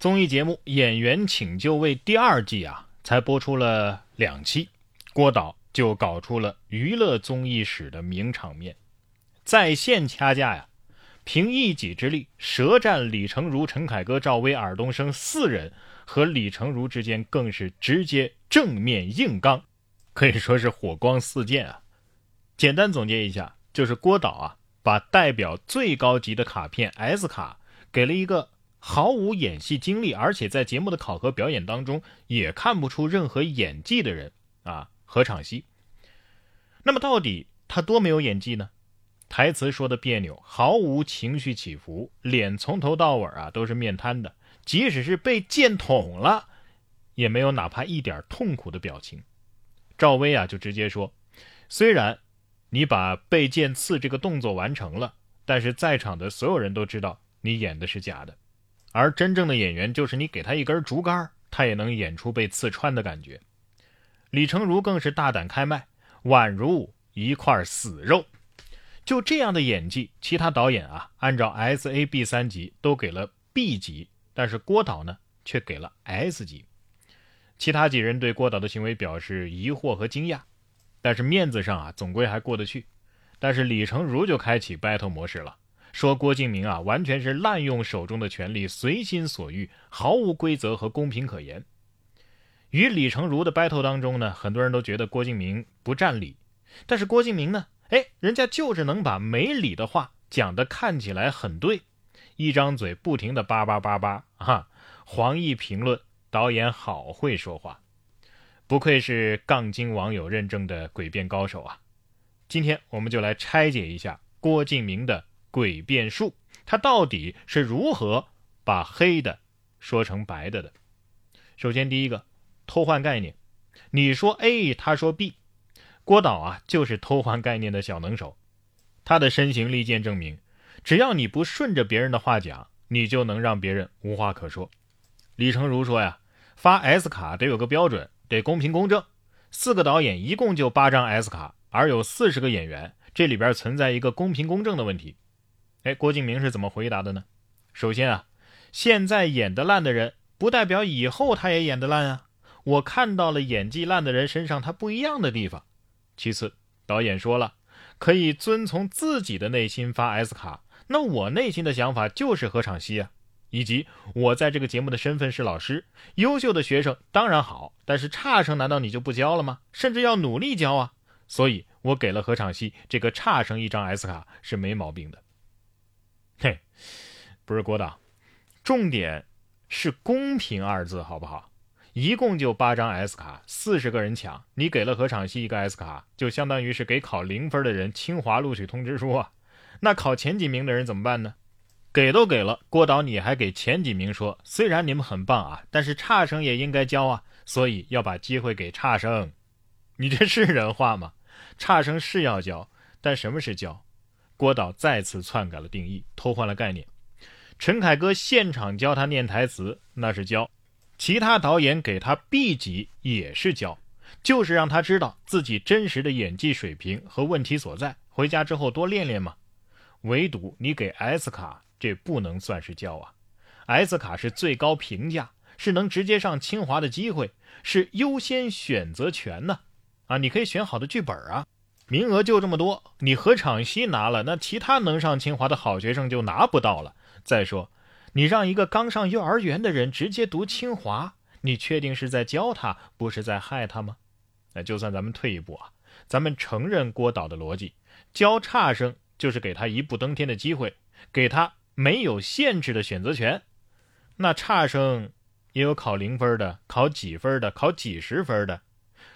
综艺节目《演员请就位》第二季啊，才播出了两期，郭导就搞出了娱乐综艺史的名场面，在线掐架呀，凭一己之力舌战李成儒、陈凯歌、赵薇、尔冬升四人，和李成儒之间更是直接正面硬刚，可以说是火光四溅啊。简单总结一下，就是郭导啊，把代表最高级的卡片 S 卡给了一个。毫无演戏经历，而且在节目的考核表演当中也看不出任何演技的人啊，何昶希。那么到底他多没有演技呢？台词说的别扭，毫无情绪起伏，脸从头到尾啊都是面瘫的，即使是被剑捅了，也没有哪怕一点痛苦的表情。赵薇啊就直接说：“虽然你把被剑刺这个动作完成了，但是在场的所有人都知道你演的是假的。”而真正的演员就是你给他一根竹竿，他也能演出被刺穿的感觉。李成儒更是大胆开麦，宛如一块死肉。就这样的演技，其他导演啊，按照 S A B 三级都给了 B 级，但是郭导呢，却给了 S 级。其他几人对郭导的行为表示疑惑和惊讶，但是面子上啊，总归还过得去。但是李成儒就开启 battle 模式了。说郭敬明啊，完全是滥用手中的权力，随心所欲，毫无规则和公平可言。与李成儒的 battle 当中呢，很多人都觉得郭敬明不占理，但是郭敬明呢，哎，人家就是能把没理的话讲得看起来很对，一张嘴不停的叭叭叭叭啊！黄奕评论导演好会说话，不愧是杠精网友认证的诡辩高手啊！今天我们就来拆解一下郭敬明的。诡辩术，他到底是如何把黑的说成白的的？首先，第一个偷换概念，你说 A，他说 B，郭导啊就是偷换概念的小能手。他的身形利剑证明，只要你不顺着别人的话讲，你就能让别人无话可说。李成儒说呀，发 S 卡得有个标准，得公平公正。四个导演一共就八张 S 卡，而有四十个演员，这里边存在一个公平公正的问题。哎，郭敬明是怎么回答的呢？首先啊，现在演得烂的人，不代表以后他也演得烂啊。我看到了演技烂的人身上他不一样的地方。其次，导演说了，可以遵从自己的内心发 S 卡。那我内心的想法就是何昶希啊，以及我在这个节目的身份是老师，优秀的学生当然好，但是差生难道你就不教了吗？甚至要努力教啊。所以我给了何昶希这个差生一张 S 卡是没毛病的。嘿，不是郭导，重点是公平二字，好不好？一共就八张 S 卡，四十个人抢，你给了何昶希一个 S 卡，就相当于是给考零分的人清华录取通知书啊。那考前几名的人怎么办呢？给都给了，郭导你还给前几名说，虽然你们很棒啊，但是差生也应该教啊，所以要把机会给差生。你这是人话吗？差生是要教，但什么是教？郭导再次篡改了定义，偷换了概念。陈凯歌现场教他念台词，那是教；其他导演给他 B 级也是教，就是让他知道自己真实的演技水平和问题所在，回家之后多练练嘛。唯独你给 S 卡，这不能算是教啊。S 卡是最高评价，是能直接上清华的机会，是优先选择权呢。啊，你可以选好的剧本啊。名额就这么多，你何昶希拿了，那其他能上清华的好学生就拿不到了。再说，你让一个刚上幼儿园的人直接读清华，你确定是在教他，不是在害他吗？那就算咱们退一步啊，咱们承认郭导的逻辑，教差生就是给他一步登天的机会，给他没有限制的选择权。那差生也有考零分的，考几分的，考几十分的，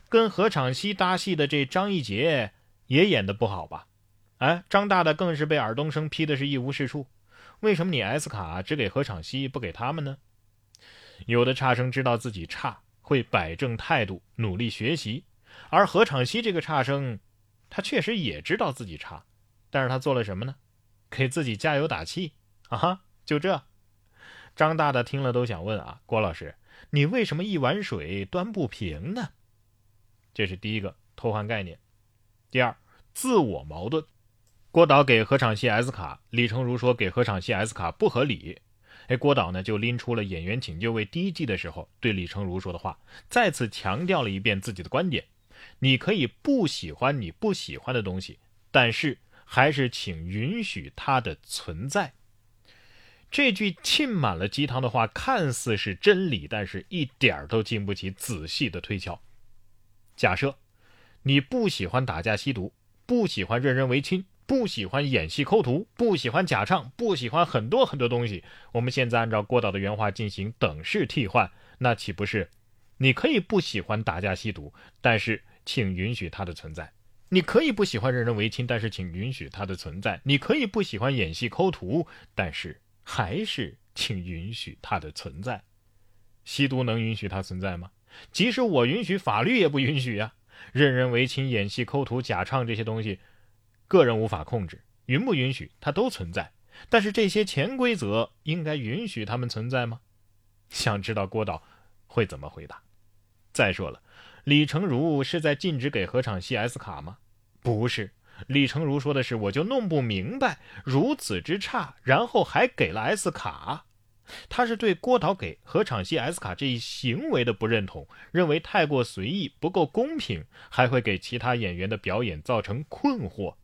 跟何昶希搭戏的这张一杰。也演的不好吧？哎，张大大更是被尔冬升批的是一无是处。为什么你 S 卡只给何昶希，不给他们呢？有的差生知道自己差，会摆正态度，努力学习；而何昶希这个差生，他确实也知道自己差，但是他做了什么呢？给自己加油打气啊！哈，就这。张大大听了都想问啊，郭老师，你为什么一碗水端不平呢？这是第一个偷换概念。第二，自我矛盾。郭导给何昶希 S 卡，李成儒说给何昶希 S 卡不合理。哎，郭导呢就拎出了《演员请就位》第一季的时候对李成儒说的话，再次强调了一遍自己的观点：你可以不喜欢你不喜欢的东西，但是还是请允许它的存在。这句浸满了鸡汤的话，看似是真理，但是一点儿都经不起仔细的推敲。假设你不喜欢打架吸毒，不喜欢任人唯亲，不喜欢演戏抠图，不喜欢假唱，不喜欢很多很多东西。我们现在按照郭导的原话进行等式替换，那岂不是你可以不喜欢打架吸毒，但是请允许它的存在；你可以不喜欢任人唯亲，但是请允许它的存在；你可以不喜欢演戏抠图，但是。还是请允许它的存在。吸毒能允许它存在吗？即使我允许，法律也不允许呀。任人唯亲、演戏、抠图、假唱这些东西，个人无法控制，允不允许它都存在。但是这些潜规则应该允许他们存在吗？想知道郭导会怎么回答？再说了，李成儒是在禁止给何昶希 S 卡吗？不是。李成儒说的是：“我就弄不明白，如此之差，然后还给了 S 卡。”他是对郭导给何昶希 S 卡这一行为的不认同，认为太过随意，不够公平，还会给其他演员的表演造成困惑。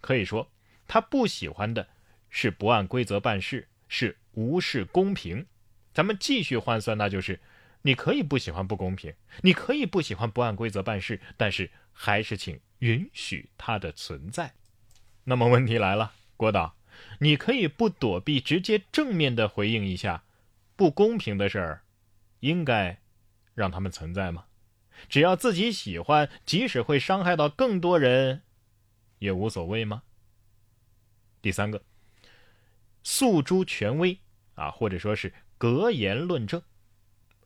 可以说，他不喜欢的是不按规则办事，是无视公平。咱们继续换算，那就是：你可以不喜欢不公平，你可以不喜欢不按规则办事，但是还是请。允许它的存在，那么问题来了，郭导，你可以不躲避，直接正面的回应一下，不公平的事儿，应该让他们存在吗？只要自己喜欢，即使会伤害到更多人，也无所谓吗？第三个，诉诸权威啊，或者说是格言论证，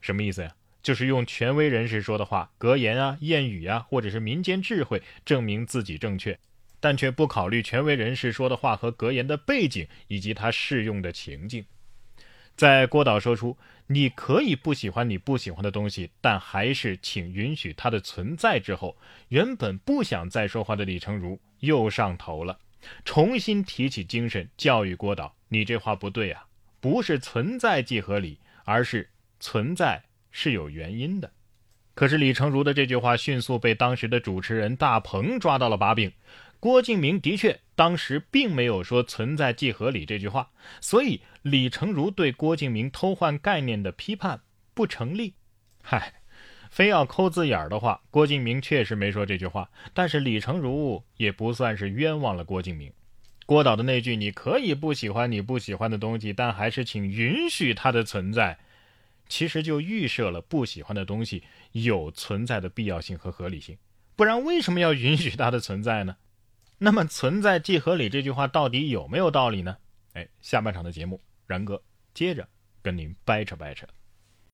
什么意思呀？就是用权威人士说的话、格言啊、谚语啊，或者是民间智慧证明自己正确，但却不考虑权威人士说的话和格言的背景以及它适用的情境。在郭导说出“你可以不喜欢你不喜欢的东西，但还是请允许它的存在”之后，原本不想再说话的李成儒又上头了，重新提起精神教育郭导：“你这话不对啊，不是存在即合理，而是存在。”是有原因的，可是李成儒的这句话迅速被当时的主持人大鹏抓到了把柄。郭敬明的确当时并没有说“存在即合理”这句话，所以李成儒对郭敬明偷换概念的批判不成立。嗨，非要抠字眼儿的话，郭敬明确实没说这句话，但是李成儒也不算是冤枉了郭敬明。郭导的那句“你可以不喜欢你不喜欢的东西，但还是请允许它的存在”。其实就预设了不喜欢的东西有存在的必要性和合理性，不然为什么要允许它的存在呢？那么“存在即合理”这句话到底有没有道理呢？哎，下半场的节目，然哥接着跟您掰扯掰扯。